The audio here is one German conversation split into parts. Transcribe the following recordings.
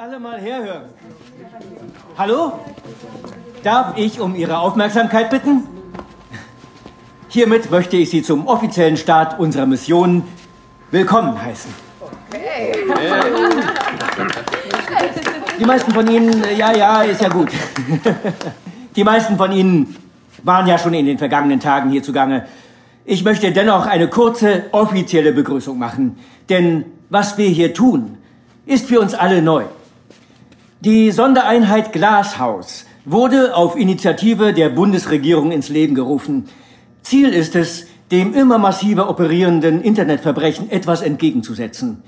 Alle mal herhören. Hallo? Darf ich um Ihre Aufmerksamkeit bitten? Hiermit möchte ich Sie zum offiziellen Start unserer Mission willkommen heißen. Okay. Die meisten von Ihnen, ja, ja, ist ja gut. Die meisten von Ihnen waren ja schon in den vergangenen Tagen hier zugange. Ich möchte dennoch eine kurze offizielle Begrüßung machen, denn was wir hier tun, ist für uns alle neu. Die Sondereinheit Glashaus wurde auf Initiative der Bundesregierung ins Leben gerufen. Ziel ist es, dem immer massiver operierenden Internetverbrechen etwas entgegenzusetzen.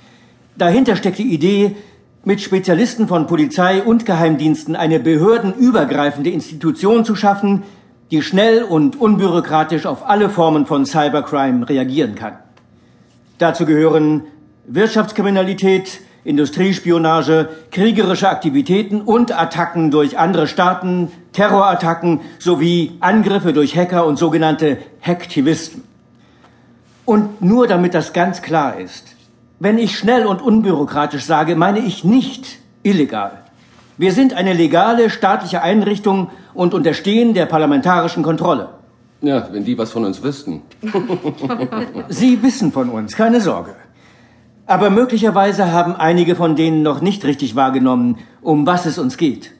Dahinter steckt die Idee, mit Spezialisten von Polizei und Geheimdiensten eine behördenübergreifende Institution zu schaffen, die schnell und unbürokratisch auf alle Formen von Cybercrime reagieren kann. Dazu gehören Wirtschaftskriminalität, Industriespionage, kriegerische Aktivitäten und Attacken durch andere Staaten, Terrorattacken sowie Angriffe durch Hacker und sogenannte Hacktivisten. Und nur damit das ganz klar ist, wenn ich schnell und unbürokratisch sage, meine ich nicht illegal. Wir sind eine legale staatliche Einrichtung und unterstehen der parlamentarischen Kontrolle. Ja, wenn die was von uns wüssten. Sie wissen von uns, keine Sorge. Aber möglicherweise haben einige von denen noch nicht richtig wahrgenommen, um was es uns geht.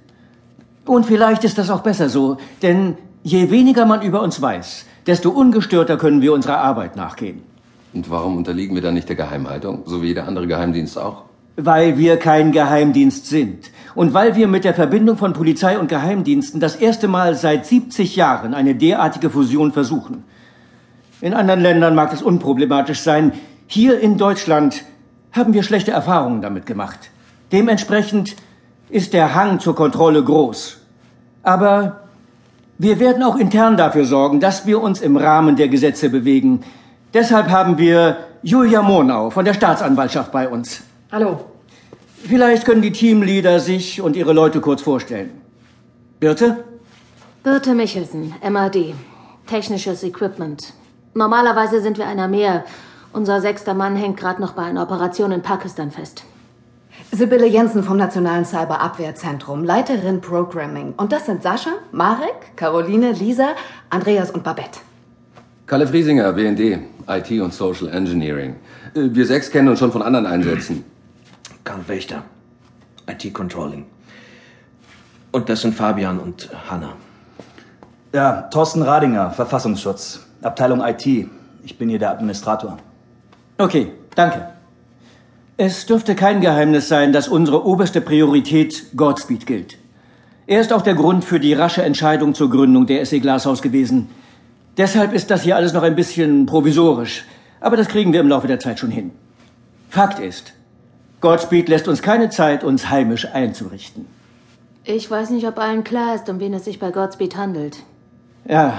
Und vielleicht ist das auch besser so, denn je weniger man über uns weiß, desto ungestörter können wir unserer Arbeit nachgehen. Und warum unterliegen wir dann nicht der Geheimhaltung, so wie jeder andere Geheimdienst auch? Weil wir kein Geheimdienst sind. Und weil wir mit der Verbindung von Polizei und Geheimdiensten das erste Mal seit 70 Jahren eine derartige Fusion versuchen. In anderen Ländern mag es unproblematisch sein. Hier in Deutschland haben wir schlechte Erfahrungen damit gemacht. Dementsprechend ist der Hang zur Kontrolle groß. Aber wir werden auch intern dafür sorgen, dass wir uns im Rahmen der Gesetze bewegen. Deshalb haben wir Julia Monau von der Staatsanwaltschaft bei uns. Hallo. Vielleicht können die Teamleader sich und ihre Leute kurz vorstellen. Birte? Birte Michelsen, MAD. Technisches Equipment. Normalerweise sind wir einer mehr unser sechster Mann hängt gerade noch bei einer Operation in Pakistan fest. Sibylle Jensen vom Nationalen Cyberabwehrzentrum, Leiterin Programming. Und das sind Sascha, Marek, Caroline, Lisa, Andreas und Babette. Kalle Friesinger, BND, IT und Social Engineering. Äh, wir sechs kennen uns schon von anderen Einsätzen. Karl Wächter, IT Controlling. Und das sind Fabian und Hanna. Ja, Thorsten Radinger, Verfassungsschutz, Abteilung IT. Ich bin hier der Administrator. Okay, danke. Es dürfte kein Geheimnis sein, dass unsere oberste Priorität Godspeed gilt. Er ist auch der Grund für die rasche Entscheidung zur Gründung der SE Glashaus gewesen. Deshalb ist das hier alles noch ein bisschen provisorisch, aber das kriegen wir im Laufe der Zeit schon hin. Fakt ist, Godspeed lässt uns keine Zeit, uns heimisch einzurichten. Ich weiß nicht, ob allen klar ist, um wen es sich bei Godspeed handelt. Ja,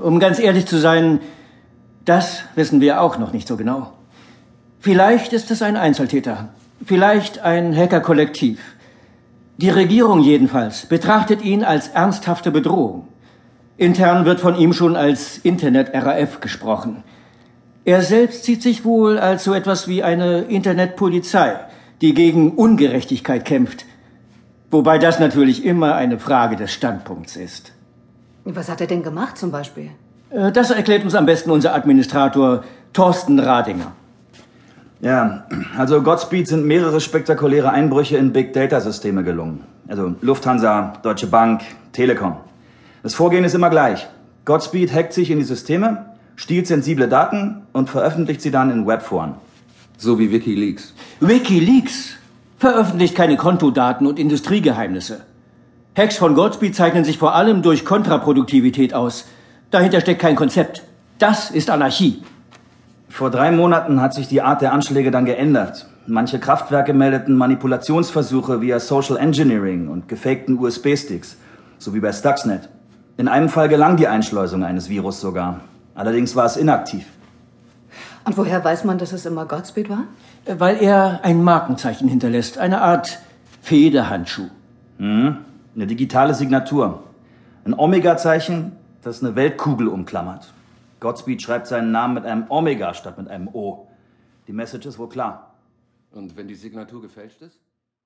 um ganz ehrlich zu sein, das wissen wir auch noch nicht so genau. Vielleicht ist es ein Einzeltäter, vielleicht ein Hackerkollektiv. Die Regierung jedenfalls betrachtet ihn als ernsthafte Bedrohung. Intern wird von ihm schon als Internet-RAF gesprochen. Er selbst sieht sich wohl als so etwas wie eine Internetpolizei, die gegen Ungerechtigkeit kämpft. Wobei das natürlich immer eine Frage des Standpunkts ist. Was hat er denn gemacht zum Beispiel? Äh, das erklärt uns am besten unser Administrator Thorsten Radinger. Ja, also Godspeed sind mehrere spektakuläre Einbrüche in Big Data Systeme gelungen. Also Lufthansa, Deutsche Bank, Telekom. Das Vorgehen ist immer gleich. Godspeed hackt sich in die Systeme, stiehlt sensible Daten und veröffentlicht sie dann in Webforen. So wie WikiLeaks. WikiLeaks veröffentlicht keine Kontodaten und Industriegeheimnisse. Hacks von Godspeed zeichnen sich vor allem durch Kontraproduktivität aus. Dahinter steckt kein Konzept. Das ist Anarchie. Vor drei Monaten hat sich die Art der Anschläge dann geändert. Manche Kraftwerke meldeten Manipulationsversuche via Social Engineering und gefakten USB-Sticks, so wie bei Stuxnet. In einem Fall gelang die Einschleusung eines Virus sogar. Allerdings war es inaktiv. Und woher weiß man, dass es immer Godspeed war? Weil er ein Markenzeichen hinterlässt, eine Art Federhandschuh. Hm, eine digitale Signatur. Ein Omega-Zeichen, das eine Weltkugel umklammert. Godspeed schreibt seinen Namen mit einem Omega statt mit einem O. Die Message ist wohl klar. Und wenn die Signatur gefälscht ist?